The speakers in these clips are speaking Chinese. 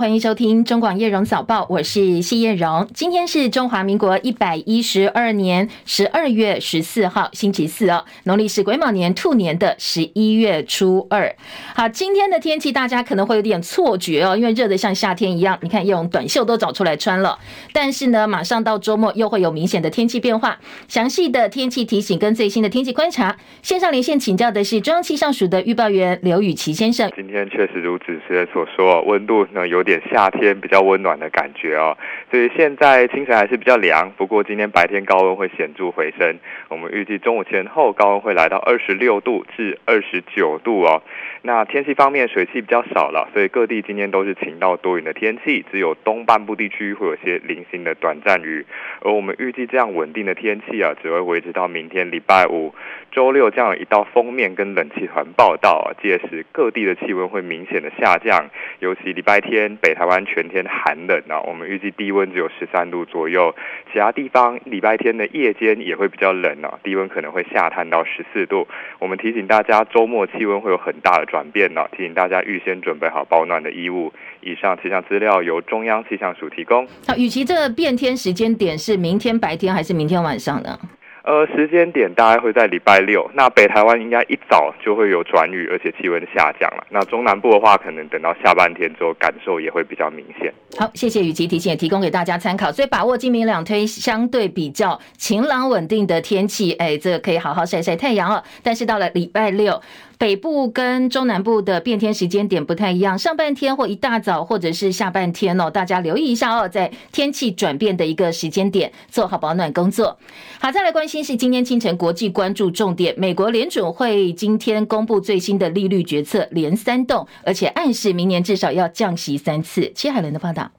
欢迎收听中广叶荣早报，我是谢叶荣。今天是中华民国一百一十二年十二月十四号，星期四哦，农历是癸卯年兔年的十一月初二。好，今天的天气大家可能会有点错觉哦，因为热得像夏天一样。你看，叶荣短袖都找出来穿了。但是呢，马上到周末又会有明显的天气变化。详细的天气提醒跟最新的天气观察，线上连线请教的是中央气象署的预报员刘雨琦先生。今天确实如主持人所说，温度呢有点点夏天比较温暖的感觉哦，所以现在清晨还是比较凉。不过今天白天高温会显著回升，我们预计中午前后高温会来到二十六度至二十九度哦。那天气方面，水汽比较少了，所以各地今天都是晴到多云的天气，只有东半部地区会有些零星的短暂雨。而我们预计这样稳定的天气啊，只会维持到明天礼拜五、周六这样一道锋面跟冷气团报到啊，届时各地的气温会明显的下降，尤其礼拜天北台湾全天寒冷啊，我们预计低温只有十三度左右，其他地方礼拜天的夜间也会比较冷啊，低温可能会下探到十四度。我们提醒大家，周末气温会有很大的转变呢，提醒大家预先准备好保暖的衣物。以上气象资料由中央气象署提供。好，与其这个变天时间点是明天白天还是明天晚上呢？呃，时间点大概会在礼拜六。那北台湾应该一早就会有转雨，而且气温下降了。那中南部的话，可能等到下半天之后，感受也会比较明显。好，谢谢雨琦提醒，也提供给大家参考。所以把握今明两天相对比较晴朗稳定的天气，哎，这个可以好好晒晒太阳哦。但是到了礼拜六。北部跟中南部的变天时间点不太一样，上半天或一大早或者是下半天哦，大家留意一下哦，在天气转变的一个时间点，做好保暖工作。好，再来关心是今天清晨国际关注重点，美国联准会今天公布最新的利率决策，连三动，而且暗示明年至少要降息三次。戚海伦的报道。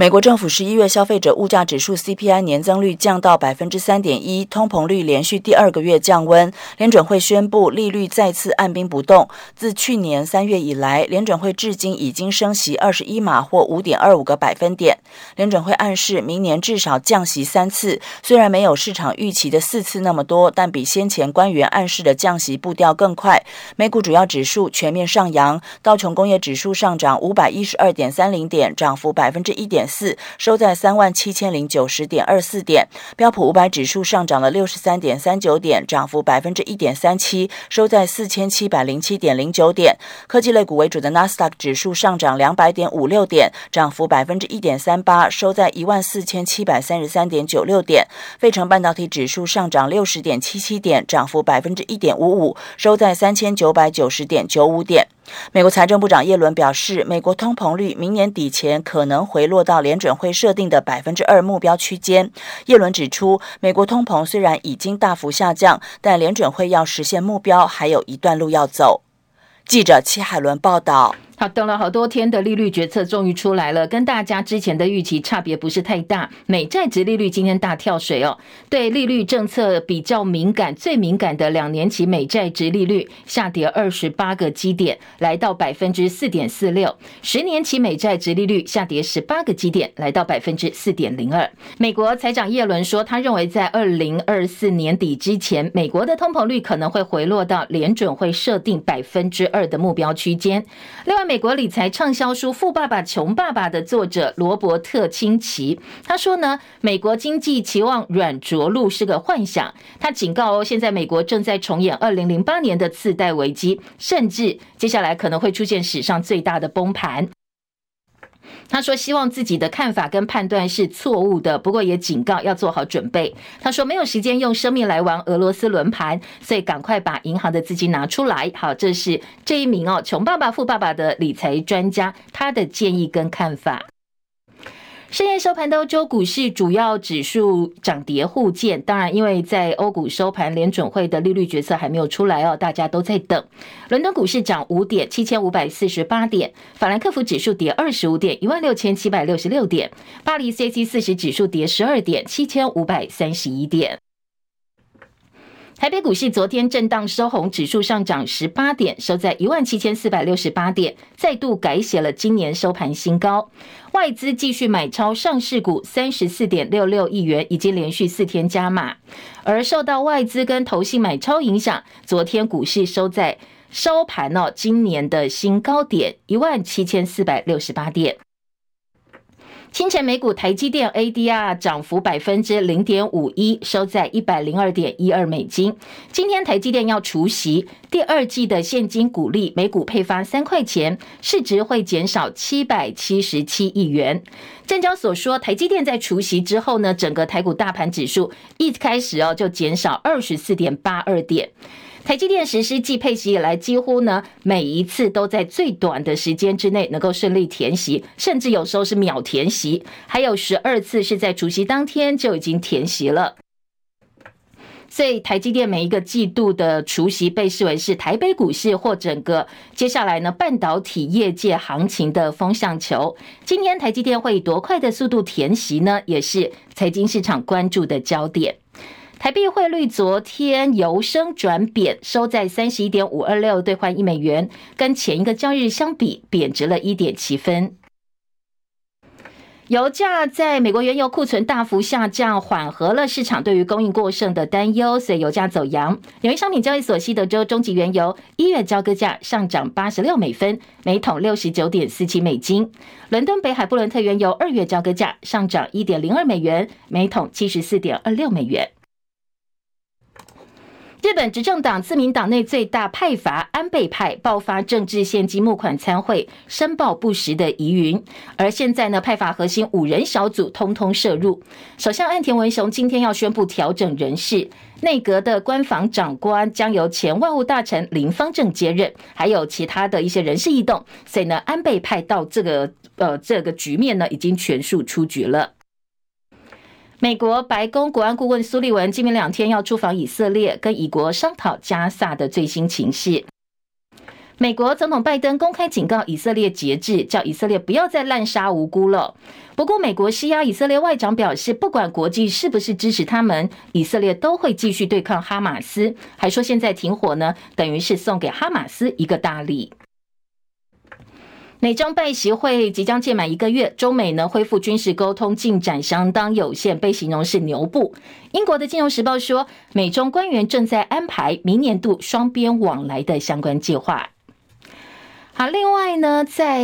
美国政府十一月消费者物价指数 CPI 年增率降到百分之三点一，通膨率连续第二个月降温。联准会宣布利率再次按兵不动。自去年三月以来，联准会至今已经升息二十一码或五点二五个百分点。联准会暗示明年至少降息三次，虽然没有市场预期的四次那么多，但比先前官员暗示的降息步调更快。美股主要指数全面上扬，道琼工业指数上涨五百一十二点三零点，涨幅百分之一点。四收在三万七千零九十点二四点，标普五百指数上涨了六十三点三九点，涨幅百分之一点三七，收在四千七百零七点零九点。科技类股为主的纳斯达克指数上涨两百点五六点，涨幅百分之一点三八，收在一万四千七百三十三点九六点。费城半导体指数上涨六十点七七点，涨幅百分之一点五五，收在三千九百九十点九五点。美国财政部长耶伦表示，美国通膨率明年底前可能回落到联准会设定的百分之二目标区间。耶伦指出，美国通膨虽然已经大幅下降，但联准会要实现目标还有一段路要走。记者戚海伦报道。好，等了好多天的利率决策终于出来了，跟大家之前的预期差别不是太大。美债殖利率今天大跳水哦，对利率政策比较敏感、最敏感的两年期美债殖利率下跌二十八个基点，来到百分之四点四六；十年期美债殖利率下跌十八个基点，来到百分之四点零二。美国财长耶伦说，他认为在二零二四年底之前，美国的通膨率可能会回落到联准会设定百分之二的目标区间。另外，美国理财畅销书《富爸爸穷爸爸》的作者罗伯特清崎他说呢，美国经济期望软着陆是个幻想。他警告哦，现在美国正在重演二零零八年的次贷危机，甚至接下来可能会出现史上最大的崩盘。他说：“希望自己的看法跟判断是错误的，不过也警告要做好准备。”他说：“没有时间用生命来玩俄罗斯轮盘，所以赶快把银行的资金拿出来。”好，这是这一名哦，穷爸爸富爸爸的理财专家他的建议跟看法。深夜收盘的欧洲股市主要指数涨跌互见，当然，因为在欧股收盘，联准会的利率决策还没有出来哦，大家都在等。伦敦股市涨五点，七千五百四十八点；法兰克福指数跌二十五点，一万六千七百六十六点；巴黎 CAC 四十指数跌十二点，七千五百三十一点。台北股市昨天震荡收红，指数上涨十八点，收在一万七千四百六十八点，再度改写了今年收盘新高。外资继续买超上市股三十四点六六亿元，已经连续四天加码。而受到外资跟投信买超影响，昨天股市收在收盘哦，今年的新高点一万七千四百六十八点。清晨美股台积电 ADR 涨幅百分之零点五一，收在一百零二点一二美金。今天台积电要除息，第二季的现金股利每股配发三块钱，市值会减少七百七十七亿元。证交所说，台积电在除息之后呢，整个台股大盘指数一开始哦就减少二十四点八二点。台积电实施季配息以来，几乎呢每一次都在最短的时间之内能够顺利填息，甚至有时候是秒填息，还有十二次是在除夕当天就已经填息了。所以台积电每一个季度的除夕被视为是台北股市或整个接下来呢半导体业界行情的风向球。今天台积电会以多快的速度填息呢？也是财经市场关注的焦点。台币汇率昨天由升转贬，收在三十一点五二六兑换一美元，跟前一个交易日相比贬值了一点七分。油价在美国原油库存大幅下降，缓和了市场对于供应过剩的担忧，所以油价走扬。纽约商品交易所西德州中级原油一月交割价上涨八十六美分，每桶六十九点四七美金。伦敦北海布伦特原油二月交割价上涨一点零二美元，每桶七十四点二六美元。日本执政党自民党内最大派阀安倍派爆发政治献金募款参会申报不实的疑云，而现在呢，派阀核心五人小组通通涉入。首相岸田文雄今天要宣布调整人事，内阁的官房长官将由前外务大臣林芳正接任，还有其他的一些人事异动，所以呢，安倍派到这个呃这个局面呢，已经全数出局了。美国白宫国安顾问苏利文今明两天要出访以色列，跟以国商讨加萨的最新情势。美国总统拜登公开警告以色列节制，叫以色列不要再滥杀无辜了。不过，美国施压以色列外长表示，不管国际是不是支持他们，以色列都会继续对抗哈马斯，还说现在停火呢，等于是送给哈马斯一个大礼。美中拜习会即将届满一个月，中美呢恢复军事沟通进展相当有限，被形容是牛步。英国的《金融时报》说，美中官员正在安排明年度双边往来的相关计划。好，另外呢，在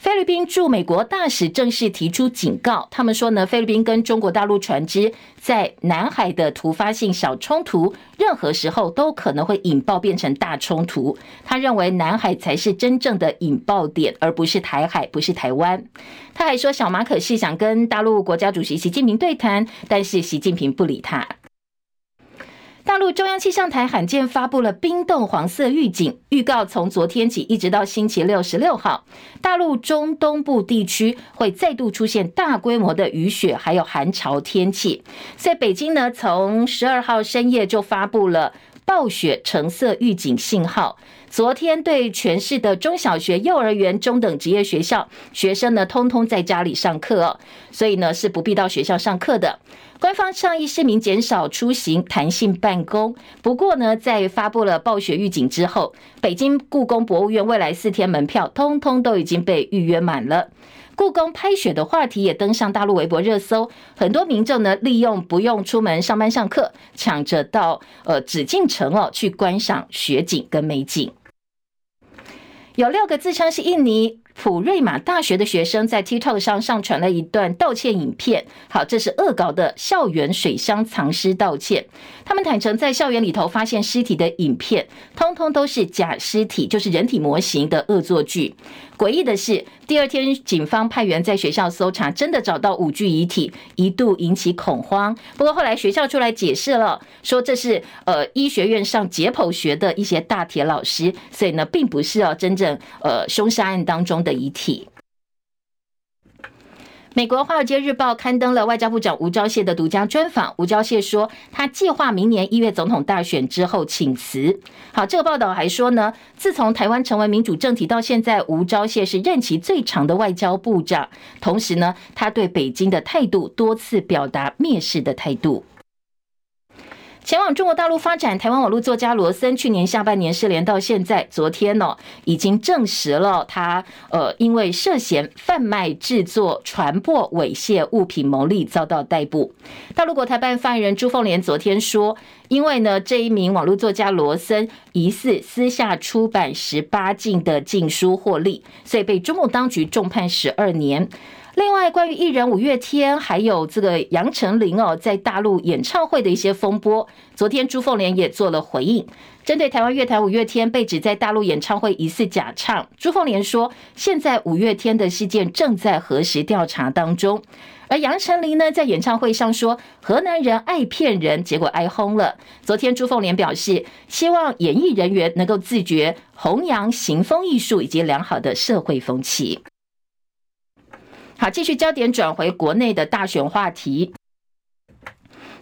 菲律宾驻美国大使正式提出警告，他们说呢，菲律宾跟中国大陆船只在南海的突发性小冲突，任何时候都可能会引爆变成大冲突。他认为南海才是真正的引爆点，而不是台海，不是台湾。他还说，小马可是想跟大陆国家主席习近平对谈，但是习近平不理他。大陆中央气象台罕见发布了冰冻黄色预警，预告从昨天起一直到星期六十六号，大陆中东部地区会再度出现大规模的雨雪，还有寒潮天气。在北京呢，从十二号深夜就发布了暴雪橙色预警信号。昨天对全市的中小学、幼儿园、中等职业学校学生呢，通通在家里上课，所以呢是不必到学校上课的。官方倡议市民减少出行、弹性办公。不过呢，在发布了暴雪预警之后，北京故宫博物院未来四天门票通通都已经被预约满了。故宫拍雪的话题也登上大陆微博热搜，很多民众呢利用不用出门上班上课，抢着到呃紫禁城哦去观赏雪景跟美景。有六个自称是印尼普瑞马大学的学生在 TikTok 上上传了一段道歉影片。好，这是恶搞的校园水箱藏尸道歉。他们坦承在校园里头发现尸体的影片，通通都是假尸体，就是人体模型的恶作剧。诡异的是，第二天警方派员在学校搜查，真的找到五具遗体，一度引起恐慌。不过后来学校出来解释了，说这是呃医学院上解剖学的一些大铁老师，所以呢，并不是哦真正呃凶杀案当中的遗体。美国《华尔街日报》刊登了外交部长吴钊燮的独家专访。吴钊燮说，他计划明年一月总统大选之后请辞。好，这个报道还说呢，自从台湾成为民主政体到现在，吴钊燮是任期最长的外交部长。同时呢，他对北京的态度多次表达蔑视的态度。前往中国大陆发展，台湾网络作家罗森去年下半年失联到现在，昨天呢、哦、已经证实了他呃因为涉嫌贩卖、制作、传播猥亵物品牟利遭到逮捕。大陆国台办发言人朱凤莲昨天说，因为呢这一名网络作家罗森疑似私下出版十八禁的禁书获利，所以被中共当局重判十二年。另外，关于艺人五月天还有这个杨丞琳哦，在大陆演唱会的一些风波，昨天朱凤莲也做了回应。针对台湾乐坛五月天被指在大陆演唱会疑似假唱，朱凤莲说，现在五月天的事件正在核实调查当中。而杨丞琳呢，在演唱会上说河南人爱骗人，结果挨轰了。昨天朱凤莲表示，希望演艺人员能够自觉弘扬行风艺术以及良好的社会风气。好，继续焦点转回国内的大选话题。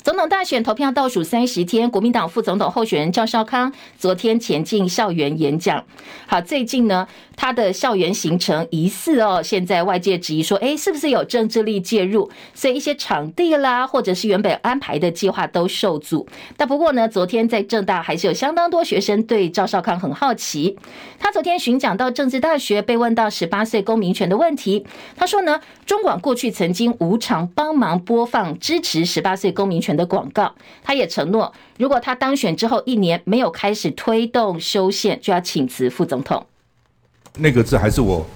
总统大选投票倒数三十天，国民党副总统候选人赵少康昨天前进校园演讲。好，最近呢，他的校园行程疑似哦，现在外界质疑说，哎，是不是有政治力介入？所以一些场地啦，或者是原本安排的计划都受阻。但不过呢，昨天在政大还是有相当多学生对赵少康很好奇。他昨天巡讲到政治大学，被问到十八岁公民权的问题，他说呢，中广过去曾经无偿帮忙播放支持十八岁公民权的广告，他也承诺，如果他当选之后一年没有开始推动修宪，就要请辞副总统。那个字还是我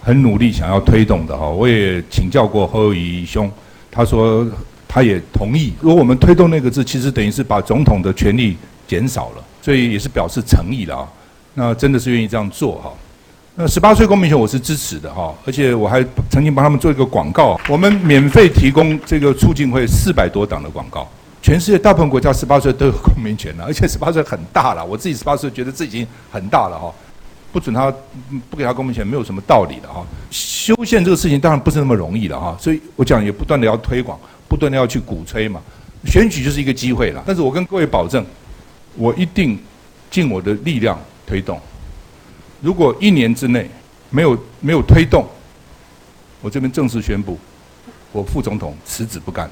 很努力想要推动的哈，我也请教过侯友宜兄，他说他也同意。如果我们推动那个字，其实等于是把总统的权力减少了，所以也是表示诚意了啊。那真的是愿意这样做哈。那十八岁公民权我是支持的哈，而且我还曾经帮他们做一个广告，我们免费提供这个促进会四百多档的广告，全世界大部分国家十八岁都有公民权了，而且十八岁很大了，我自己十八岁觉得自己已经很大了哈，不准他不给他公民权没有什么道理的哈。修宪这个事情当然不是那么容易的哈，所以我讲也不断的要推广，不断的要去鼓吹嘛，选举就是一个机会了，但是我跟各位保证，我一定尽我的力量推动。如果一年之内没有没有推动，我这边正式宣布，我副总统辞职不干。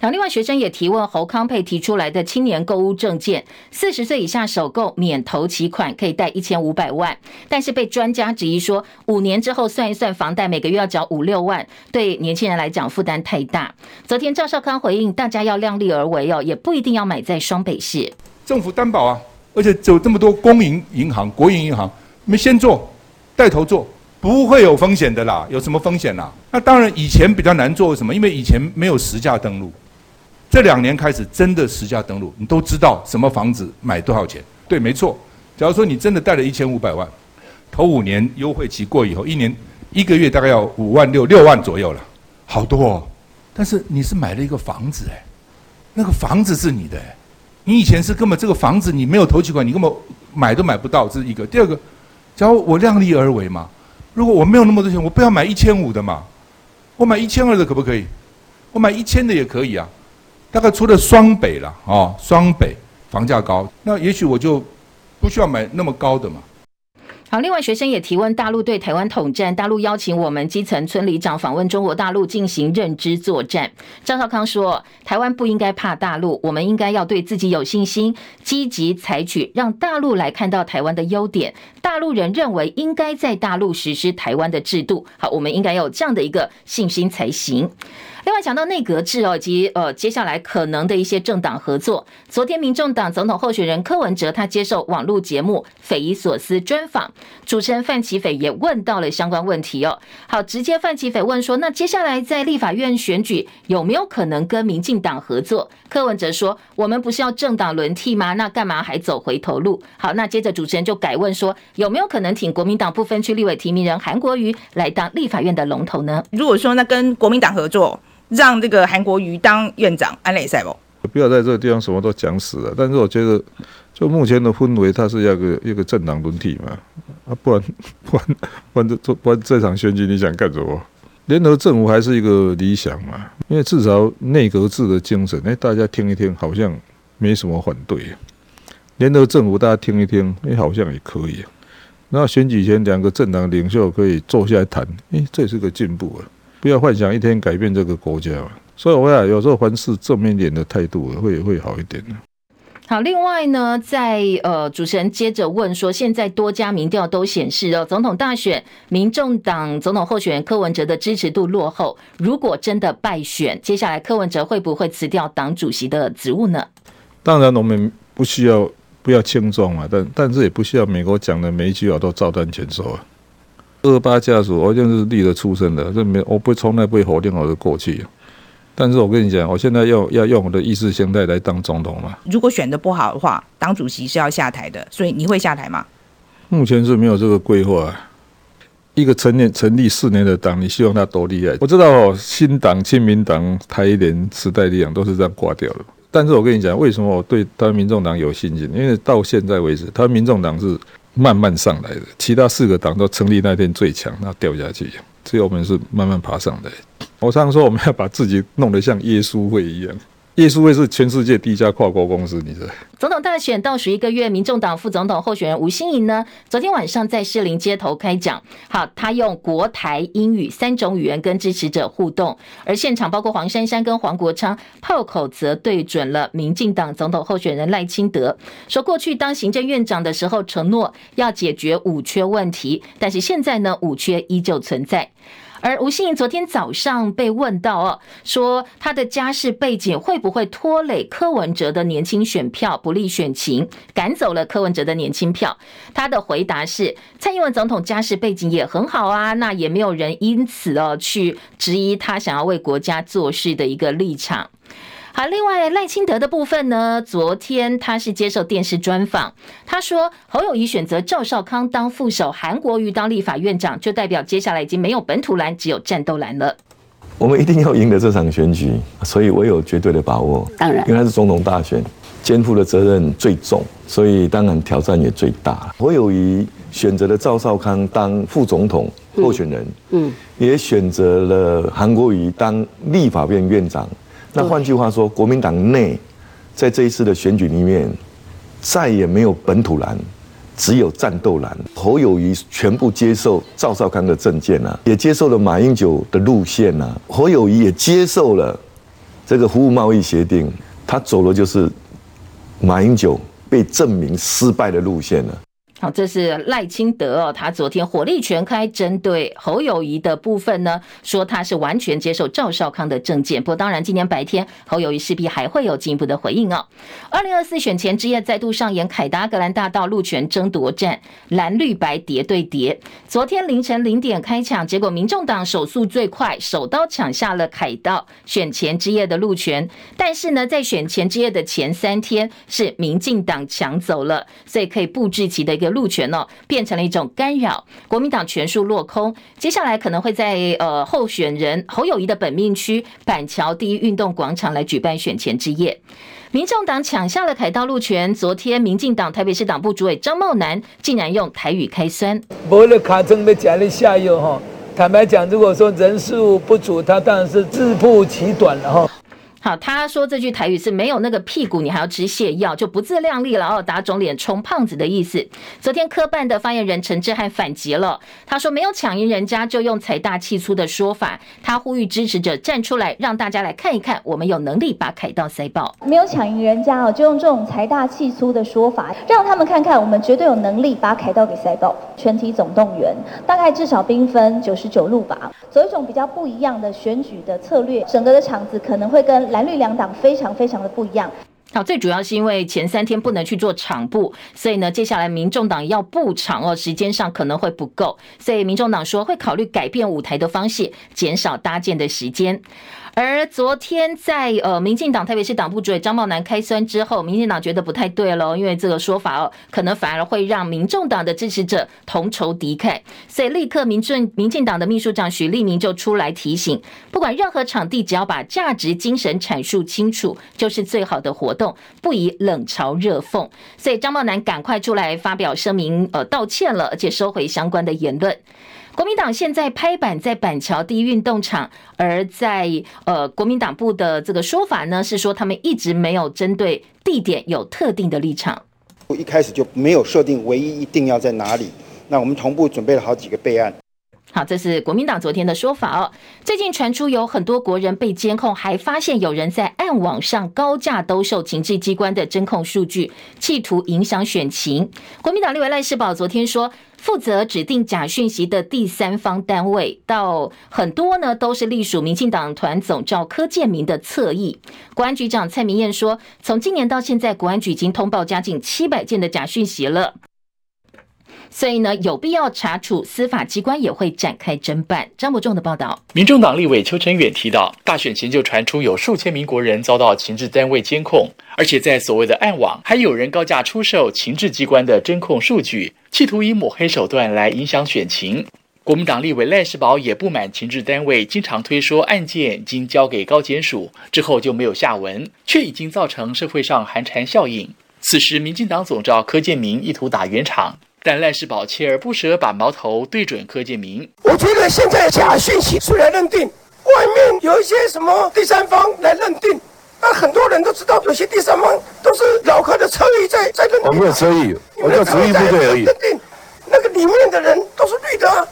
好，另外学生也提问侯康佩提出来的青年购物证件，四十岁以下首购免头期款可以贷一千五百万，但是被专家质疑说，五年之后算一算房贷每个月要缴五六万，对年轻人来讲负担太大。昨天赵少康回应，大家要量力而为哦，也不一定要买在双北市，政府担保啊，而且有这么多公营银行、国营银行。你们先做，带头做，不会有风险的啦。有什么风险啦？那当然，以前比较难做，为什么？因为以前没有实价登录。这两年开始真的实价登录，你都知道什么房子买多少钱。对，没错。假如说你真的贷了一千五百万，头五年优惠期过以后，一年一个月大概要五万六六万左右了，好多哦。但是你是买了一个房子哎，那个房子是你的哎，你以前是根本这个房子你没有头期款，你根本买都买不到，这是一个。第二个。假如我量力而为嘛，如果我没有那么多钱，我不要买一千五的嘛，我买一千二的可不可以？我买一千的也可以啊。大概除了双北了啊，双北房价高，那也许我就不需要买那么高的嘛。好，另外学生也提问：大陆对台湾统战，大陆邀请我们基层村里长访问中国大陆进行认知作战。张少康说：台湾不应该怕大陆，我们应该要对自己有信心，积极采取让大陆来看到台湾的优点。大陆人认为应该在大陆实施台湾的制度。好，我们应该有这样的一个信心才行。另外讲到内阁制哦，以及呃接下来可能的一些政党合作。昨天，民众党总统候选人柯文哲他接受网络节目《匪夷所思》专访，主持人范奇斐也问到了相关问题哦。好，直接范奇斐问说：“那接下来在立法院选举有没有可能跟民进党合作？”柯文哲说：“我们不是要政党轮替吗？那干嘛还走回头路？”好，那接着主持人就改问说：“有没有可能挺国民党不分区立委提名人韩国瑜来当立法院的龙头呢？”如果说那跟国民党合作。让这个韩国瑜当院长，安内赛不？不要在这个地方什么都讲死了。但是我觉得，就目前的氛围，它是要个一个政党轮替嘛。啊，不然 不然不然这不然这场选举你想干什么？联合政府还是一个理想嘛，因为至少内阁制的精神，哎，大家听一听，好像没什么反对。联合政府大家听一听，哎，好像也可以。那选举前两个政党领袖可以坐下来谈，哎，这是个进步啊。不要幻想一天改变这个国家，所以我想有时候凡事正面点的态度会会好一点。好，另外呢，在呃，主持人接着问说，现在多家民调都显示哦，总统大选，民众党总统候选人柯文哲的支持度落后。如果真的败选，接下来柯文哲会不会辞掉党主席的职务呢？当然，我们不需要不要轻重啊，但但是也不需要美国讲的每一句话都照单全收啊。二八家属，我就是立了出身的，这没我不从来不会否定我的过去。但是我跟你讲，我现在要要用我的意识形态来当总统嘛。如果选的不好的话，党主席是要下台的，所以你会下台吗？目前是没有这个规划。一个成年成立四年的党，你希望他多厉害？我知道哦，新党、亲民党、台联、时代力量都是这样挂掉的。但是我跟你讲，为什么我对台湾民众党有信心？因为到现在为止，台湾民众党是慢慢上来的，其他四个党都成立那天最强，那掉下去，只有我们是慢慢爬上来。我常常说，我们要把自己弄得像耶稣会一样。耶稣会是全世界第一家跨国公司，你知道？总统大选倒数一个月，民众党副总统候选人吴欣盈呢，昨天晚上在士林街头开讲。好，他用国台英语三种语言跟支持者互动，而现场包括黄珊珊跟黄国昌，炮口则对准了民进党总统候选人赖清德，说过去当行政院长的时候承诺要解决五缺问题，但是现在呢，五缺依旧存在。而吴欣盈昨天早上被问到哦，说他的家世背景会不会拖累柯文哲的年轻选票，不利选情，赶走了柯文哲的年轻票？他的回答是：蔡英文总统家世背景也很好啊，那也没有人因此哦去质疑他想要为国家做事的一个立场。好，另外赖清德的部分呢，昨天他是接受电视专访，他说侯友谊选择赵少康当副手，韩国瑜当立法院长，就代表接下来已经没有本土蓝，只有战斗蓝了。我们一定要赢得这场选举，所以我有绝对的把握。当然，因为他是总统大选，肩负的责任最重，所以当然挑战也最大。侯友宜选择了赵少康当副总统候选人，嗯，嗯也选择了韩国瑜当立法院院长。那换句话说，国民党内在这一次的选举里面，再也没有本土蓝，只有战斗蓝。侯友谊全部接受赵少康的政见啊，也接受了马英九的路线啊。侯友谊也接受了这个服务贸易协定，他走的就是马英九被证明失败的路线了啊。好，这是赖清德哦，他昨天火力全开，针对侯友宜的部分呢，说他是完全接受赵少康的政见。不过，当然今天白天侯友宜势必还会有进一步的回应哦。二零二四选前之夜再度上演凯达格兰大道路权争夺战，蓝绿白谍对谍。昨天凌晨零点开抢，结果民众党手速最快，手刀抢下了凯道选前之夜的路权。但是呢，在选前之夜的前三天，是民进党抢走了，所以可以布置起的一个。路权呢，变成了一种干扰，国民党全数落空。接下来可能会在呃候选人侯友谊的本命区板桥第一运动广场来举办选前之夜。民众党抢下了凯道路权，昨天民进党台北市党部主委张茂南竟然用台语开酸。为了卡争的加力下游哈，坦白讲，如果说人数不足，他当然是自曝其短了哈。好，他说这句台语是没有那个屁股，你还要吃泻药，就不自量力了哦，打肿脸充胖子的意思。昨天科办的发言人陈志汉反击了，他说没有抢赢人家就用财大气粗的说法，他呼吁支持者站出来，让大家来看一看，我们有能力把凯道塞爆。没有抢赢人家哦，就用这种财大气粗的说法，让他们看看我们绝对有能力把凯道给塞爆。全体总动员，大概至少兵分九十九路吧，走一种比较不一样的选举的策略，整个的场子可能会跟。蓝绿两党非常非常的不一样。好，最主要是因为前三天不能去做场布，所以呢，接下来民众党要布场哦，时间上可能会不够，所以民众党说会考虑改变舞台的方式，减少搭建的时间。而昨天在呃，民进党特别是党部主委张茂南开酸之后，民进党觉得不太对了，因为这个说法哦，可能反而会让民众党的支持者同仇敌忾，所以立刻民进民进党的秘书长许立明就出来提醒，不管任何场地，只要把价值精神阐述清楚，就是最好的活动，不宜冷嘲热讽。所以张茂南赶快出来发表声明，呃，道歉了，而且收回相关的言论。国民党现在拍板在板桥第一运动场，而在呃国民党部的这个说法呢，是说他们一直没有针对地点有特定的立场，我一开始就没有设定唯一一定要在哪里。那我们同步准备了好几个备案。好，这是国民党昨天的说法哦。最近传出有很多国人被监控，还发现有人在暗网上高价兜售情治机关的侦控数据，企图影响选情。国民党立委赖士葆昨天说，负责指定假讯息的第三方单位，到很多呢都是隶属民进党团总召柯建铭的侧翼。国安局长蔡明彦说，从今年到现在，国安局已经通报将近七百件的假讯息了。所以呢，有必要查处，司法机关也会展开侦办。张伯仲的报道，民众党立委邱成远提到，大选前就传出有数千名国人遭到情治单位监控，而且在所谓的暗网，还有人高价出售情治机关的侦控数据，企图以抹黑手段来影响选情。国民党立委赖士葆也不满情治单位经常推说案件经交给高检署之后就没有下文，却已经造成社会上寒蝉效应。此时，民进党总召柯建铭意图打圆场，但赖世宝锲而不舍把矛头对准柯建铭。我觉得现在假讯息出来认定，外面有一些什么第三方来认定，那很多人都知道，有些第三方都是老柯的车意在在认定。我没有车意，我叫执行部队而已。认定那个里面的人都是绿的啊。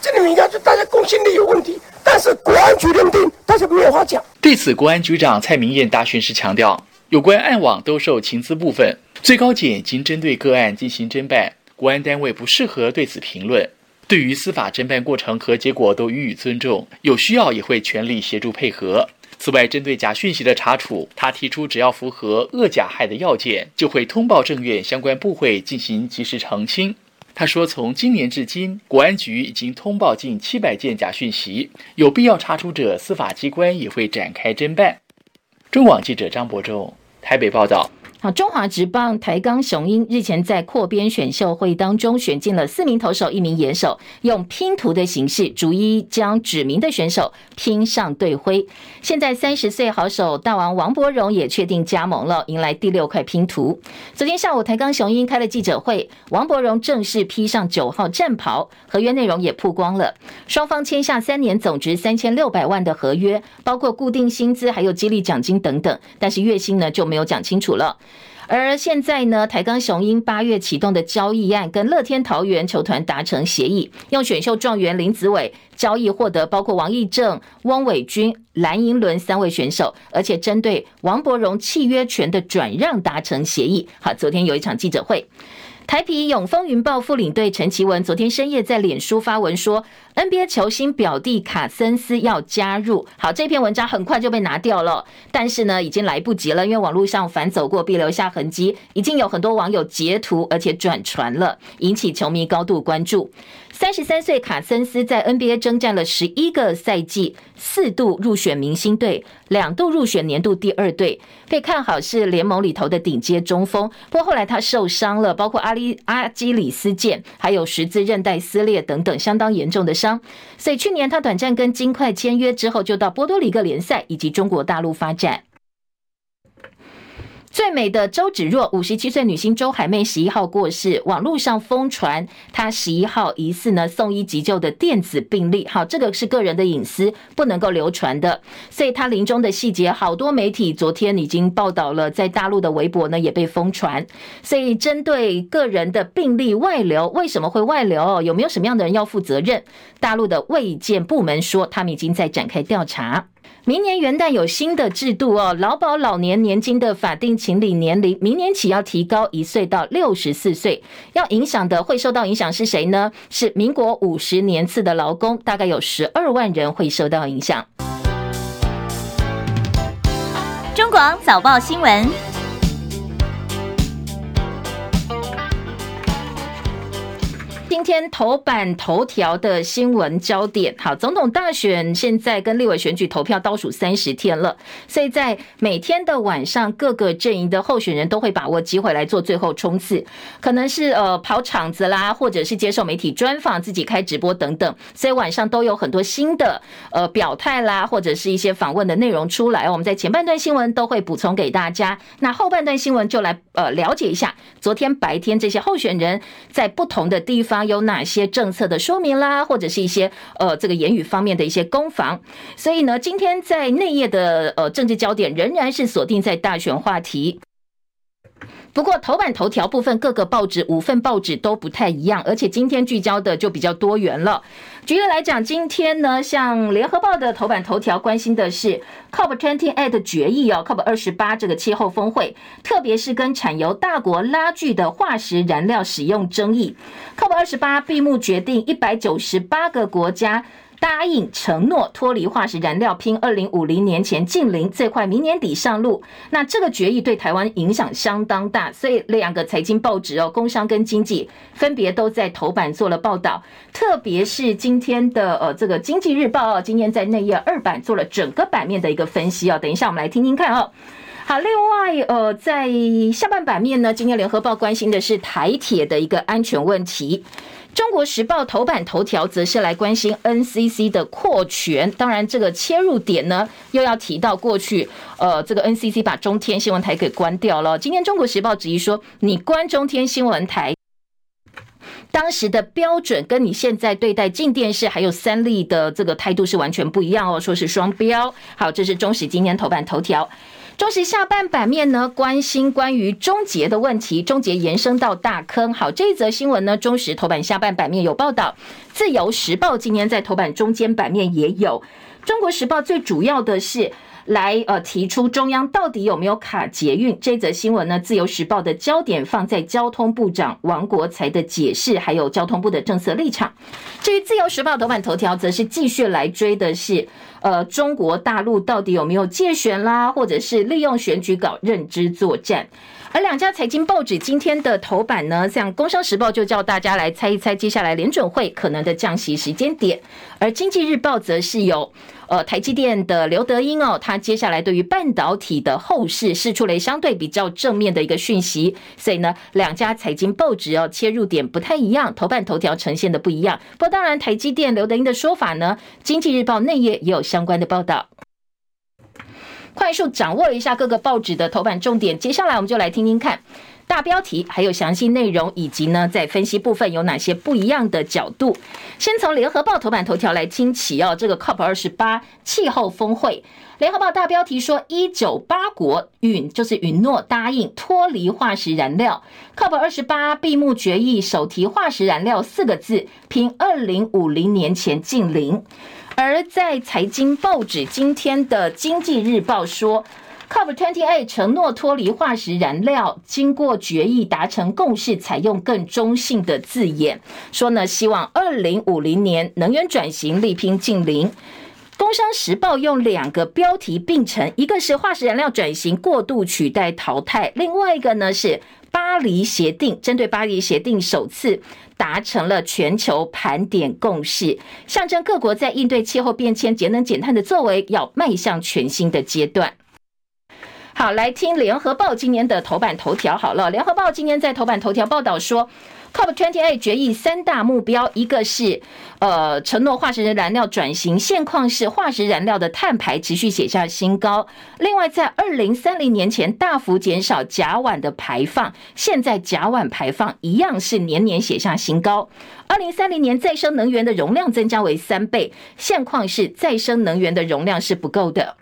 这里面应该就大家公信力有问题，但是国安局认定大家没有话讲。对此，国安局长蔡明彦答询时强调，有关暗网兜售情资部分，最高检已经针对个案进行侦办，国安单位不适合对此评论。对于司法侦办过程和结果都予以尊重，有需要也会全力协助配合。此外，针对假讯息的查处，他提出只要符合恶假害的要件，就会通报政院相关部会进行及时澄清。他说：“从今年至今，国安局已经通报近七百件假讯息，有必要查处者，司法机关也会展开侦办。”中广记者张博仲台北报道。好，中华职棒台钢雄鹰日前在扩编选秀会当中选进了四名投手、一名野手，用拼图的形式逐一将指名的选手拼上队徽。现在三十岁好手大王王柏融也确定加盟了，迎来第六块拼图。昨天下午台钢雄鹰开了记者会，王柏融正式披上九号战袍，合约内容也曝光了，双方签下三年总值三千六百万的合约，包括固定薪资还有激励奖金等等，但是月薪呢就没有讲清楚了。而现在呢，台钢雄鹰八月启动的交易案，跟乐天桃园球团达成协议，用选秀状元林子伟交易获得包括王义正、汪伟军、蓝银伦三位选手，而且针对王柏荣契约权的转让达成协议。好，昨天有一场记者会。台皮永丰云豹副领队陈奇文昨天深夜在脸书发文说，NBA 球星表弟卡森斯要加入。好，这篇文章很快就被拿掉了，但是呢，已经来不及了，因为网络上反走过必留下痕迹，已经有很多网友截图而且转传了，引起球迷高度关注。三十三岁卡森斯在 NBA 征战了十一个赛季，四度入选明星队，两度入选年度第二队，被看好是联盟里头的顶尖中锋。不过后来他受伤了，包括阿里阿基里斯腱，还有十字韧带撕裂等等相当严重的伤。所以去年他短暂跟金块签约之后，就到波多黎各联赛以及中国大陆发展。最美的周芷若，五十七岁女星周海媚十一号过世，网络上疯传她十一号疑似呢送医急救的电子病历，好，这个是个人的隐私，不能够流传的，所以她临终的细节，好多媒体昨天已经报道了，在大陆的微博呢也被疯传，所以针对个人的病历外流，为什么会外流？有没有什么样的人要负责任？大陆的卫健部门说，他们已经在展开调查。明年元旦有新的制度哦，劳保老年年金的法定请领年龄，明年起要提高一岁到六十四岁。要影响的会受到影响是谁呢？是民国五十年次的劳工，大概有十二万人会受到影响。中广早报新闻。今天头版头条的新闻焦点，好，总统大选现在跟立委选举投票倒数三十天了，所以在每天的晚上，各个阵营的候选人都会把握机会来做最后冲刺，可能是呃跑场子啦，或者是接受媒体专访、自己开直播等等，所以晚上都有很多新的呃表态啦，或者是一些访问的内容出来。我们在前半段新闻都会补充给大家，那后半段新闻就来呃了解一下昨天白天这些候选人在不同的地方。有哪些政策的说明啦，或者是一些呃这个言语方面的一些攻防，所以呢，今天在内页的呃政治焦点仍然是锁定在大选话题。不过头版头条部分，各个报纸五份报纸都不太一样，而且今天聚焦的就比较多元了。举例来讲，今天呢，像联合报的头版头条关心的是 COP28 决议哦，COP 二十八这个气候峰会，特别是跟产油大国拉锯的化石燃料使用争议。COP 二十八闭幕决定，一百九十八个国家。答应承诺脱离化石燃料，拼二零五零年前净零，最快明年底上路。那这个决议对台湾影响相当大，所以两个财经报纸哦，工商跟经济分别都在头版做了报道。特别是今天的呃这个经济日报哦，今天在内页二版做了整个版面的一个分析哦。等一下我们来听听看哦。好，另外呃在下半版面呢，今天联合报关心的是台铁的一个安全问题。中国时报头版头条则是来关心 NCC 的扩权，当然这个切入点呢，又要提到过去，呃，这个 NCC 把中天新闻台给关掉了。今天中国时报质疑说，你关中天新闻台，当时的标准跟你现在对待镜电视还有三立的这个态度是完全不一样哦，说是双标。好，这是中时今天头版头条。中时下半版面呢，关心关于终结的问题，终结延伸到大坑。好，这一则新闻呢，中时头版下半版面有报道，自由时报今天在头版中间版面也有。中国时报最主要的是来呃提出中央到底有没有卡捷运这则新闻呢？自由时报的焦点放在交通部长王国材的解释，还有交通部的政策立场。至于自由时报头版头条，则是继续来追的是。呃，中国大陆到底有没有借选啦，或者是利用选举搞认知作战？而两家财经报纸今天的头版呢，像《工商时报》就叫大家来猜一猜接下来联准会可能的降息时间点，而《经济日报》则是有呃台积电的刘德英哦，他接下来对于半导体的后市释出了相对比较正面的一个讯息，所以呢，两家财经报纸哦切入点不太一样，头版头条呈现的不一样。不过当然，台积电刘德英的说法呢，《经济日报》内页也有相关的报道。快速掌握了一下各个报纸的头版重点，接下来我们就来听听看大标题，还有详细内容，以及呢在分析部分有哪些不一样的角度。先从联合报头版头条来听起哦，这个 COP 二十八气候峰会，联合报大标题说一九八国允就是允诺答应脱离化石燃料，COP 二十八闭幕决议首提化石燃料四个字，拼二零五零年前净零。而在财经报纸今天的《经济日报》说，COP28 承诺脱离化石燃料，经过决议达成共识，采用更中性的字眼，说呢，希望二零五零年能源转型力拼近零。《工商时报》用两个标题并成，一个是化石燃料转型过度取代淘汰，另外一个呢是。巴黎协定针对巴黎协定首次达成了全球盘点共识，象征各国在应对气候变迁、节能减碳的作为要迈向全新的阶段。好，来听联合报今年的头版头条。好了，联合报今年在头版头条报道说。COP28 决议三大目标，一个是呃承诺化石燃料转型，现况是化石燃料的碳排持续写下新高。另外，在二零三零年前大幅减少甲烷的排放，现在甲烷排放一样是年年写下新高。二零三零年再生能源的容量增加为三倍，现况是再生能源的容量是不够的。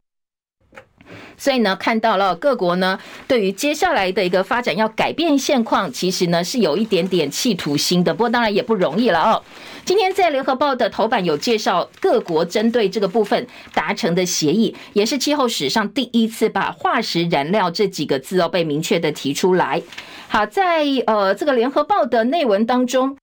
所以呢，看到了各国呢，对于接下来的一个发展要改变现况，其实呢是有一点点企图心的。不过当然也不容易了哦。今天在联合报的头版有介绍各国针对这个部分达成的协议，也是气候史上第一次把化石燃料这几个字哦被明确的提出来。好，在呃这个联合报的内文当中。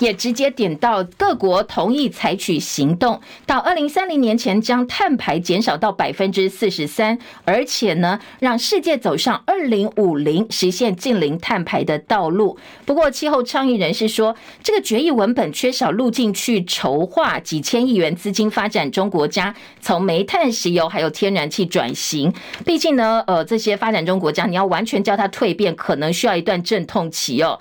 也直接点到各国同意采取行动，到二零三零年前将碳排减少到百分之四十三，而且呢，让世界走上二零五零实现净零碳排的道路。不过，气候倡议人士说，这个决议文本缺少路径去筹划几千亿元资金发展中国家从煤炭、石油还有天然气转型。毕竟呢，呃，这些发展中国家你要完全叫它蜕变，可能需要一段阵痛期哦。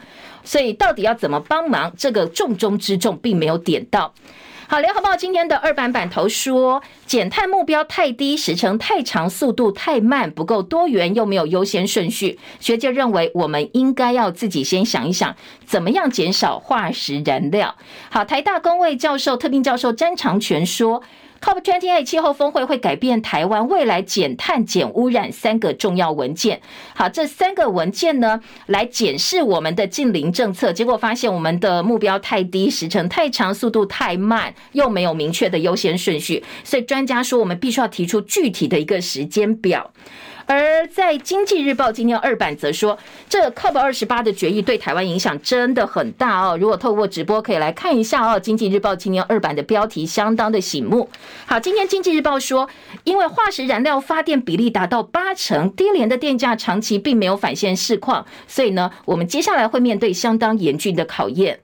所以到底要怎么帮忙？这个重中之重并没有点到。好，联合报今天的二版版头说，减碳目标太低，时程太长，速度太慢，不够多元，又没有优先顺序。学界认为，我们应该要自己先想一想，怎么样减少化石燃料。好，台大工位教授、特聘教授詹长全说。COP28 气候峰会会改变台湾未来减碳、减污染三个重要文件。好，这三个文件呢，来检视我们的近零政策，结果发现我们的目标太低，时程太长，速度太慢，又没有明确的优先顺序。所以专家说，我们必须要提出具体的一个时间表。而在《经济日报》今天二版则说，这 COP 二十八的决议对台湾影响真的很大哦。如果透过直播可以来看一下哦，《经济日报》今天二版的标题相当的醒目。好，今天《经济日报》说，因为化石燃料发电比例达到八成，低廉的电价长期并没有返现市况，所以呢，我们接下来会面对相当严峻的考验。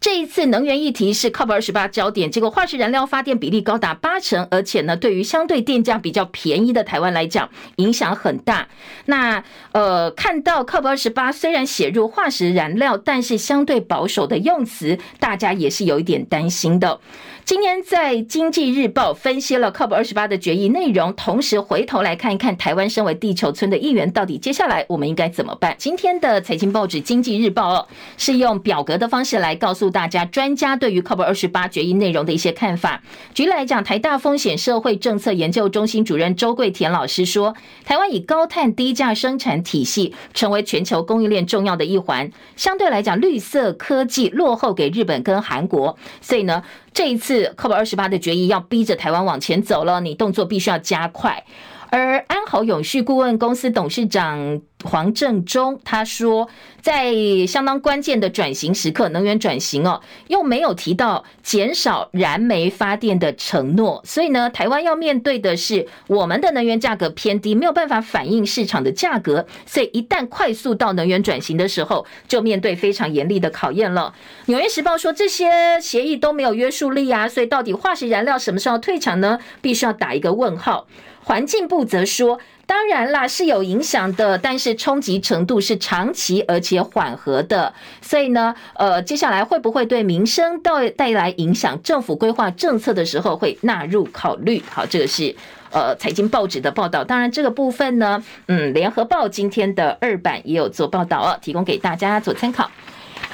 这一次能源议题是 COP 二十八焦点，结果化石燃料发电比例高达八成，而且呢，对于相对电价比较便宜的台湾来讲，影响很大。那呃，看到 COP 二十八虽然写入化石燃料，但是相对保守的用词，大家也是有一点担心的。今天在《经济日报》分析了 COP 二十八的决议内容，同时回头来看一看台湾身为地球村的一员，到底接下来我们应该怎么办？今天的财经报纸《经济日报》哦，是用表格的方式来告诉大家专家对于 COP 二十八决议内容的一些看法。举例来讲，台大风险社会政策研究中心主任周桂田老师说，台湾以高碳低价生产体系成为全球供应链重要的一环，相对来讲，绿色科技落后给日本跟韩国，所以呢。这一次 COP 二十八的决议要逼着台湾往前走了，你动作必须要加快。而安豪永续顾问公司董事长黄正忠他说，在相当关键的转型时刻，能源转型哦，又没有提到减少燃煤发电的承诺，所以呢，台湾要面对的是我们的能源价格偏低，没有办法反映市场的价格，所以一旦快速到能源转型的时候，就面对非常严厉的考验了。纽约时报说，这些协议都没有约束力啊，所以到底化石燃料什么时候退场呢？必须要打一个问号。环境部则说，当然啦，是有影响的，但是冲击程度是长期而且缓和的。所以呢，呃，接下来会不会对民生带带来影响？政府规划政策的时候会纳入考虑。好，这个是呃财经报纸的报道。当然，这个部分呢，嗯，联合报今天的二版也有做报道哦，提供给大家做参考。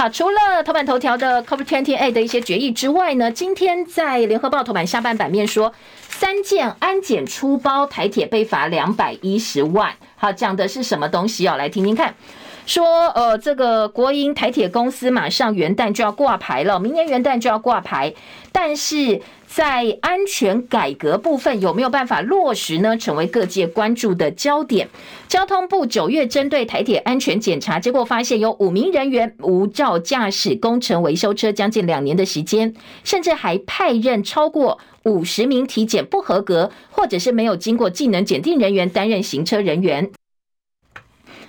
好，除了头版头条的 COP28 的一些决议之外呢，今天在联合报头版下半版面说，三件安检出包，台铁被罚两百一十万。好，讲的是什么东西哦？来听听看。说，呃，这个国营台铁公司马上元旦就要挂牌了，明年元旦就要挂牌，但是。在安全改革部分有没有办法落实呢？成为各界关注的焦点。交通部九月针对台铁安全检查，结果发现有五名人员无照驾驶工程维修车将近两年的时间，甚至还派任超过五十名体检不合格或者是没有经过技能检定人员担任行车人员。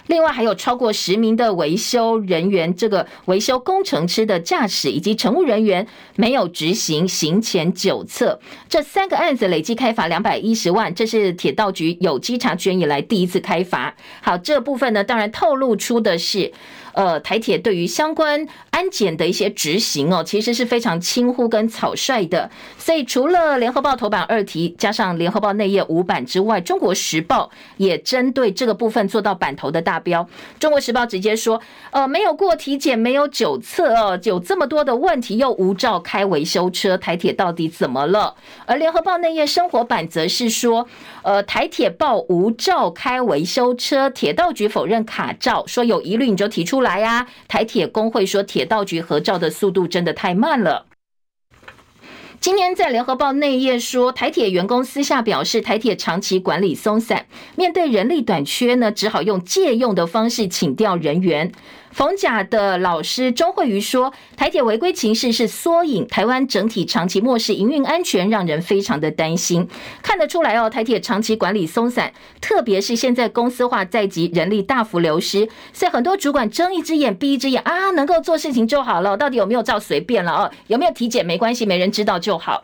另外还有超过十名的维修人员，这个维修工程师的驾驶以及乘务人员没有执行行前九测，这三个案子累计开罚两百一十万，这是铁道局有稽查权以来第一次开罚。好，这部分呢，当然透露出的是。呃，台铁对于相关安检的一些执行哦，其实是非常轻忽跟草率的。所以除了联合报头版二题，加上联合报内页五版之外，中国时报也针对这个部分做到版头的大标。中国时报直接说，呃，没有过体检，没有酒测哦，有这么多的问题，又无照开维修车，台铁到底怎么了？而联合报内页生活版则是说，呃，台铁报无照开维修车，铁道局否认卡照，说有疑虑你就提出来呀、啊。台铁工会说，铁铁道局合照的速度真的太慢了。今天在联合报内页说，台铁员工私下表示，台铁长期管理松散，面对人力短缺呢，只好用借用的方式请调人员。逢甲的老师周慧瑜说：“台铁违规情势是缩影，台湾整体长期漠视营运安全，让人非常的担心。看得出来哦，台铁长期管理松散，特别是现在公司化在即，人力大幅流失，所以很多主管睁一只眼闭一只眼啊，能够做事情就好了，到底有没有照随便了哦？有没有体检没关系，没人知道就好。”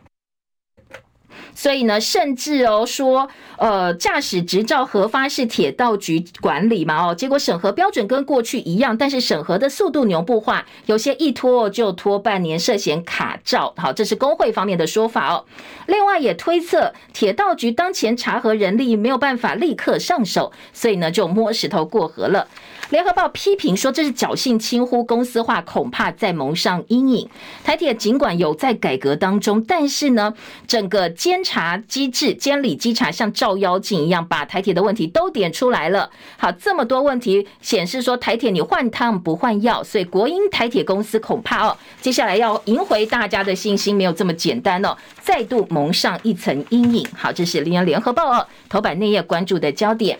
所以呢，甚至哦说，呃，驾驶执照核发是铁道局管理嘛，哦，结果审核标准跟过去一样，但是审核的速度牛步化，有些一拖就拖半年，涉嫌卡照。好，这是工会方面的说法哦。另外也推测，铁道局当前查核人力没有办法立刻上手，所以呢就摸石头过河了。联合报批评说，这是侥幸轻忽公司化，恐怕再蒙上阴影。台铁尽管有在改革当中，但是呢，整个监察机制、监理稽查像照妖镜一样，把台铁的问题都点出来了。好，这么多问题显示说台铁你换汤不换药，所以国营台铁公司恐怕哦，接下来要赢回大家的信心没有这么简单哦，再度蒙上一层阴影。好，这是联联合报哦头版内页关注的焦点。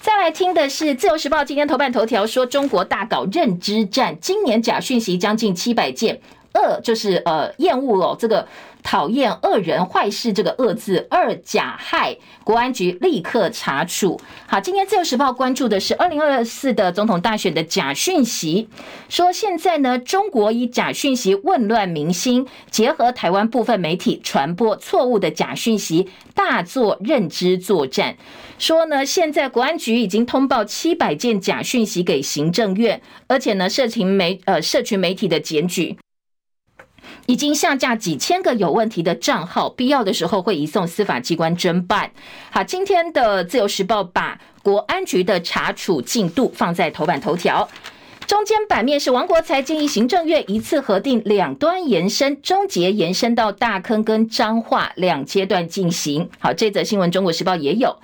再来听的是自由时报今天头版头条说，中国大搞认知战，今年假讯息将近七百件。恶就是呃厌恶哦，这个讨厌恶人坏事这个恶字，二假害，国安局立刻查处。好，今天自由时报关注的是二零二四的总统大选的假讯息，说现在呢，中国以假讯息混乱民心，结合台湾部分媒体传播错误的假讯息，大做认知作战。说呢，现在国安局已经通报七百件假讯息给行政院，而且呢，社群媒呃社群媒体的检举。已经下架几千个有问题的账号，必要的时候会移送司法机关侦办。好，今天的自由时报把国安局的查处进度放在头版头条，中间版面是王国材建议行政院一次核定两端延伸，终结延伸到大坑跟彰化两阶段进行。好，这则新闻中国时报也有。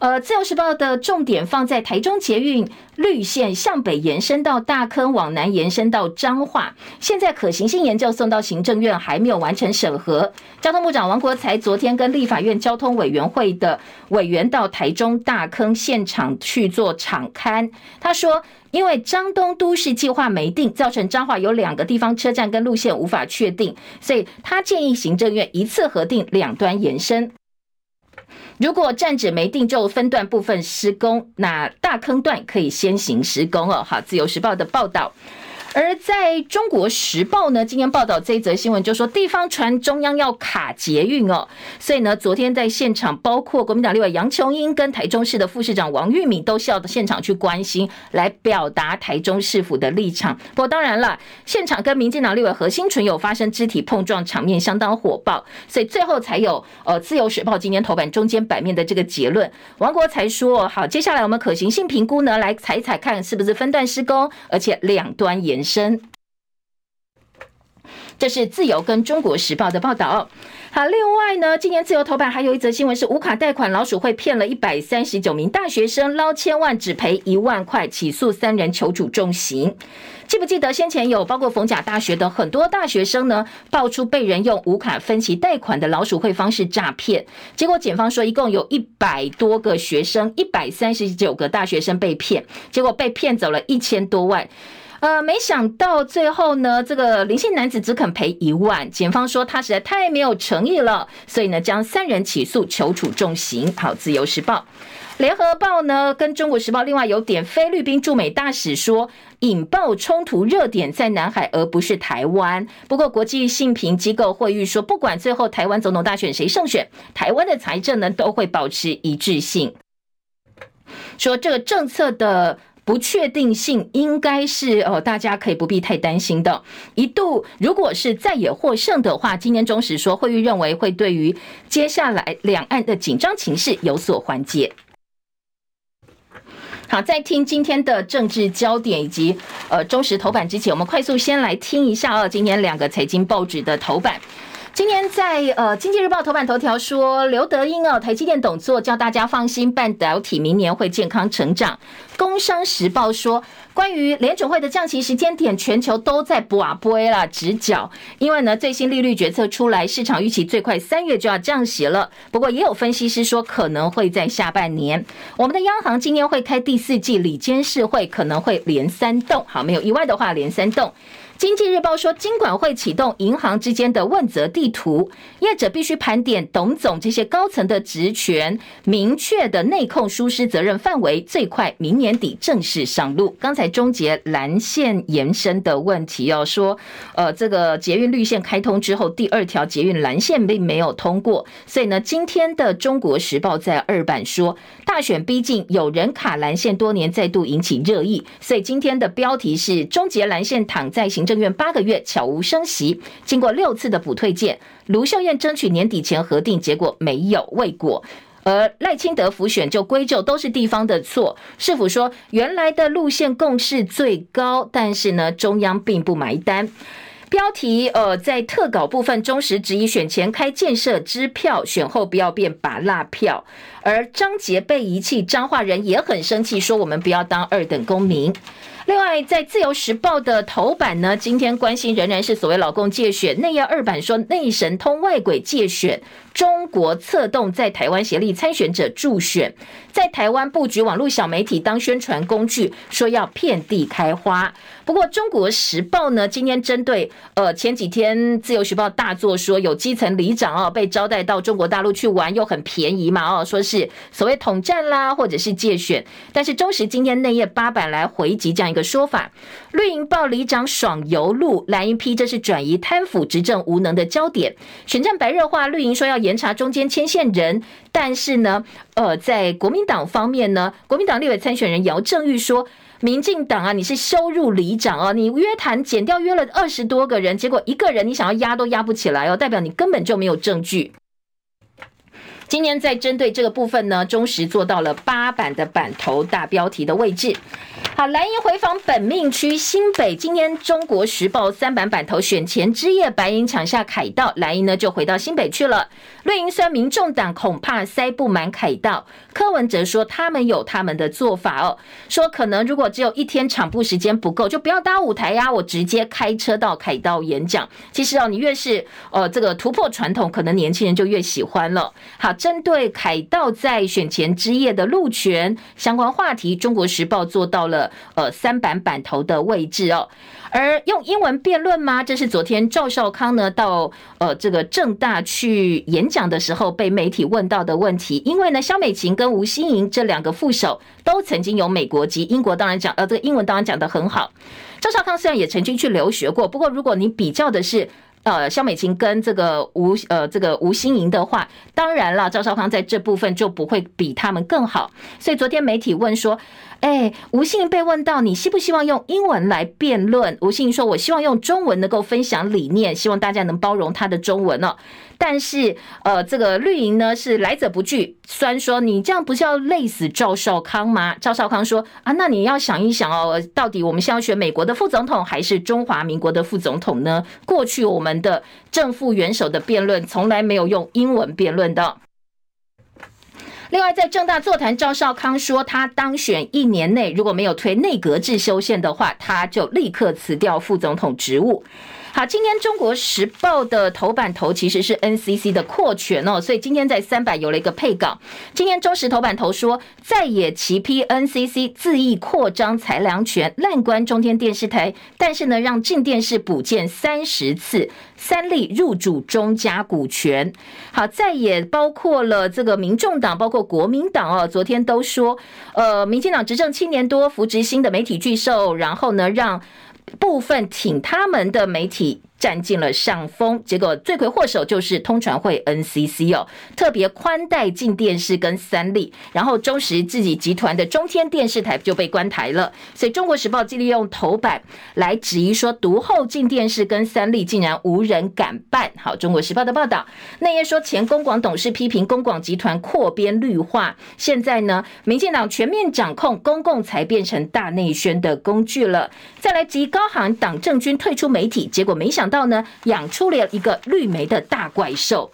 呃，自由时报的重点放在台中捷运绿线向北延伸到大坑，往南延伸到彰化。现在可行性研究送到行政院，还没有完成审核。交通部长王国材昨天跟立法院交通委员会的委员到台中大坑现场去做场勘。他说，因为彰东都市计划没定，造成彰化有两个地方车站跟路线无法确定，所以他建议行政院一次核定两端延伸。如果站址没定，就分段部分施工，那大坑段可以先行施工哦。好，自由时报的报道。而在中国时报呢，今天报道这一则新闻，就说地方传中央要卡捷运哦，所以呢，昨天在现场，包括国民党立委杨琼英跟台中市的副市长王玉敏都到现场去关心，来表达台中市府的立场。不过当然了，现场跟民进党立委何新纯有发生肢体碰撞，场面相当火爆，所以最后才有呃自由时报今天头版中间版面的这个结论。王国材说，好，接下来我们可行性评估呢，来踩踩看是不是分段施工，而且两端延。生，这是自由跟中国时报的报道。好，另外呢，今年自由头版还有一则新闻是无卡贷款老鼠会骗了一百三十九名大学生捞千万，只赔一万块，起诉三人，求主重刑。记不记得先前有包括逢甲大学的很多大学生呢，爆出被人用无卡分期贷款的老鼠会方式诈骗，结果检方说一共有一百多个学生，一百三十九个大学生被骗，结果被骗走了一千多万。呃，没想到最后呢，这个林姓男子只肯赔一万，检方说他实在太没有诚意了，所以呢，将三人起诉，求处重刑。好，自由时报、联合报呢，跟中国时报另外有点，菲律宾驻美大使说，引爆冲突热点在南海，而不是台湾。不过国际信评机构惠誉说，不管最后台湾总统大选谁胜选，台湾的财政呢都会保持一致性。说这个政策的。不确定性应该是哦，大家可以不必太担心的。一度如果是在野获胜的话，今年中时说，惠誉认为会对于接下来两岸的紧张情势有所缓解。好，在听今天的政治焦点以及呃中时头版之前，我们快速先来听一下哦，今天两个财经报纸的头版。今天在呃《经济日报》头版头条说，刘德英哦，台积电董座叫大家放心，半导体明年会健康成长。《工商时报》说，关于联准会的降息时间点，全球都在不啊不啦直角，因为呢最新利率决策出来，市场预期最快三月就要降息了。不过也有分析师说，可能会在下半年。我们的央行今年会开第四季理监事会，可能会连三动。好，没有意外的话，连三动。经济日报说，金管会启动银行之间的问责地图，业者必须盘点董总这些高层的职权，明确的内控疏失责任范围，最快明年底正式上路。刚才终结蓝线延伸的问题，要说，呃，这个捷运绿线开通之后，第二条捷运蓝线并没有通过，所以呢，今天的中国时报在二版说，大选逼近，有人卡蓝线多年，再度引起热议，所以今天的标题是终结蓝线躺在行。政院八个月悄无声息，经过六次的补退件，卢秀燕争取年底前核定，结果没有未果，而赖清德辅选就归咎都是地方的错。市府说原来的路线共识最高，但是呢中央并不买单。标题呃，在特稿部分，忠实质疑选前开建设支票，选后不要变把辣票。而张杰被遗弃，彰化人也很生气，说我们不要当二等公民。另外，在自由时报的头版呢，今天关心仍然是所谓老共借选，内页二版说内神通外鬼借选。中国策动在台湾协力参选者助选，在台湾布局网络小媒体当宣传工具，说要遍地开花。不过，《中国时报》呢，今天针对呃前几天《自由时报》大作说有基层里长哦被招待到中国大陆去玩，又很便宜嘛哦，说是所谓统战啦，或者是借选。但是中时今天内页八版来回击这样一个说法：绿营报里长爽游路，蓝营批这是转移贪腐执政无能的焦点。选战白热化，绿营说要。严查中间牵线人，但是呢，呃，在国民党方面呢，国民党立委参选人姚正玉说，民进党啊，你是羞辱里长啊，你约谈减掉约了二十多个人，结果一个人你想要压都压不起来哦，代表你根本就没有证据。今年在针对这个部分呢，中时做到了八版的版头大标题的位置。好，蓝营回访本命区新北，今天中国时报三版版头选前之夜，白营抢下凯道，蓝营呢就回到新北去了。绿营虽然民众党恐怕塞不满凯道，柯文哲说他们有他们的做法哦，说可能如果只有一天场布时间不够，就不要搭舞台呀，我直接开车到凯道演讲。其实哦，你越是呃这个突破传统，可能年轻人就越喜欢了。好，针对凯道在选前之夜的路权相关话题，中国时报做到了。呃，三版版头的位置哦，而用英文辩论吗？这是昨天赵少康呢到呃这个正大去演讲的时候被媒体问到的问题。因为呢，萧美琴跟吴欣盈这两个副手都曾经有美国籍，英国当然讲呃这个英文当然讲得很好。赵少康虽然也曾经去留学过，不过如果你比较的是。呃，肖美琴跟这个吴呃这个吴欣盈的话，当然了，赵少康在这部分就不会比他们更好。所以昨天媒体问说，哎，吴欣盈被问到你希不希望用英文来辩论？吴欣盈说，我希望用中文能够分享理念，希望大家能包容他的中文哦。但是，呃，这个绿营呢是来者不拒，虽然说你这样不是要累死赵少康吗？赵少康说啊，那你要想一想哦，到底我们是要选美国的副总统还是中华民国的副总统呢？过去我们的正副元首的辩论从来没有用英文辩论的。另外，在政大座谈，赵少康说，他当选一年内如果没有推内阁制修宪的话，他就立刻辞掉副总统职务。好，今天《中国时报》的头版头其实是 NCC 的扩权哦，所以今天在三版有了一个配稿。今天中时头版头说，在野齐批 NCC 恣意扩张裁量权，滥关中天电视台，但是呢，让镜电视补件三十次，三立入主中嘉股权。好，再也包括了这个民众党，包括国民党哦，昨天都说，呃，民进党执政七年多，扶植新的媒体巨兽，然后呢，让。部分请他们的媒体占尽了上风，结果罪魁祸首就是通传会 NCC 哦，特别宽带进电视跟三立，然后中时自己集团的中天电视台就被关台了。所以中国时报既利用头版来质疑说，独后进电视跟三立竟然无人敢办。好，中国时报的报道，内页说前公广董事批评公广集团扩编绿化，现在呢，民进党全面掌控公共财，变成大内宣的工具了。再来质疑高行党政军退出媒体，结果没想到。到呢，养出了一个绿媒的大怪兽。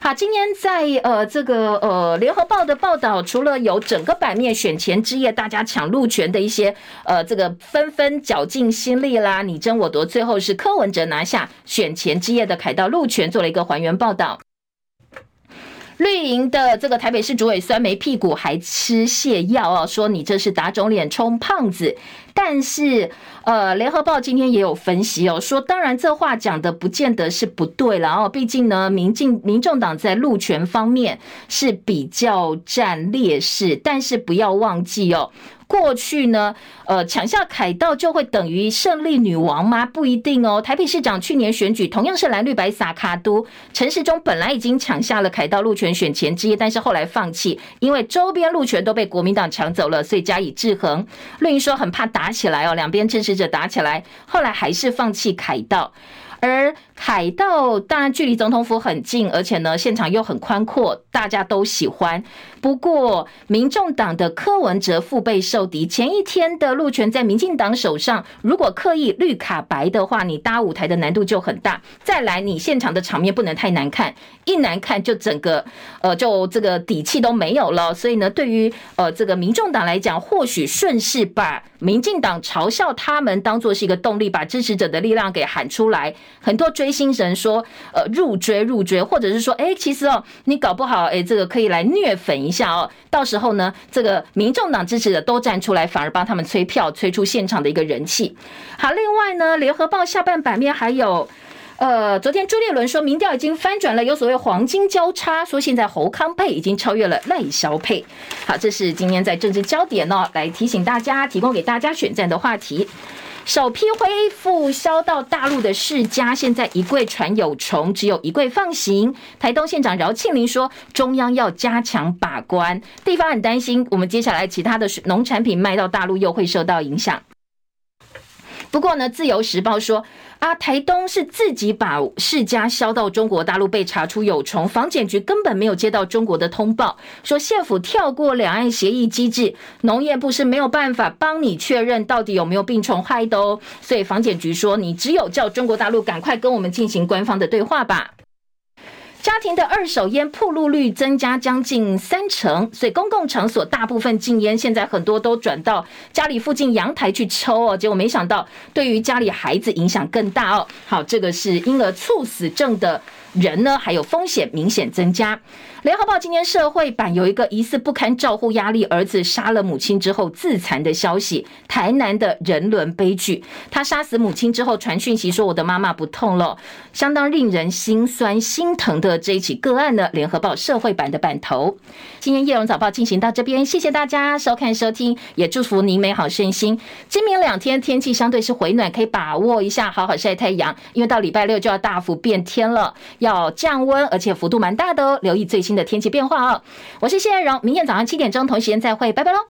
好，今天在呃这个呃联合报的报道，除了有整个版面选前之夜大家抢路权的一些呃这个纷纷绞尽心力啦，你争我夺，最后是柯文哲拿下选前之夜的凯道路权，做了一个还原报道。绿营的这个台北市主委酸梅屁股还吃泻药哦，说你这是打肿脸充胖子。但是，呃，联合报今天也有分析哦，说当然这话讲的不见得是不对了哦，毕竟呢，民进民众党在路权方面是比较占劣势，但是不要忘记哦。过去呢，呃，抢下凯道就会等于胜利女王吗？不一定哦。台北市长去年选举同样是蓝绿白撒卡都，陈时中本来已经抢下了凯道路权选前之一，但是后来放弃，因为周边路权都被国民党抢走了，所以加以制衡。绿营说很怕打起来哦，两边支持者打起来，后来还是放弃凯道。而海盗当然距离总统府很近，而且呢现场又很宽阔，大家都喜欢。不过，民众党的柯文哲腹背受敌，前一天的路权在民进党手上，如果刻意绿卡白的话，你搭舞台的难度就很大。再来，你现场的场面不能太难看，一难看就整个呃就这个底气都没有了。所以呢，对于呃这个民众党来讲，或许顺势把民进党嘲笑他们当做是一个动力，把支持者的力量给喊出来。很多追星人说，呃入追入追，或者是说，哎，其实哦，你搞不好，哎，这个可以来虐粉一下哦。到时候呢，这个民众党支持者都站出来，反而帮他们催票，催出现场的一个人气。好，另外呢，联合报下半版面还有。呃，昨天朱立伦说民调已经翻转了，有所谓黄金交叉，说现在侯康配已经超越了赖萧配。好，这是今天在政治焦点哦，来提醒大家，提供给大家选战的话题。首批恢复销到大陆的世家，现在一柜传有虫，只有一柜放行。台东县长饶庆林说，中央要加强把关，地方很担心，我们接下来其他的农产品卖到大陆又会受到影响。不过呢，《自由时报》说啊，台东是自己把释迦销到中国大陆，被查出有虫，防检局根本没有接到中国的通报，说县府跳过两岸协议机制，农业部是没有办法帮你确认到底有没有病虫害的哦，所以防检局说，你只有叫中国大陆赶快跟我们进行官方的对话吧。家庭的二手烟铺路率增加将近三成，所以公共场所大部分禁烟，现在很多都转到家里附近阳台去抽哦。结果没想到，对于家里孩子影响更大哦。好，这个是婴儿猝死症的人呢，还有风险明显增加。联合报今天社会版有一个疑似不堪照护压力，儿子杀了母亲之后自残的消息。台南的人伦悲剧，他杀死母亲之后传讯息说：“我的妈妈不痛了。”相当令人心酸心疼的这一起个案呢，联合报社会版的版头。今天叶荣早报进行到这边，谢谢大家收看收听，也祝福您美好身心。今明两天天气相对是回暖，可以把握一下，好好晒太阳，因为到礼拜六就要大幅变天了，要降温，而且幅度蛮大的哦。留意最新的天气变化哦。我是谢艳荣，明天早上七点钟同时间再会，拜拜喽。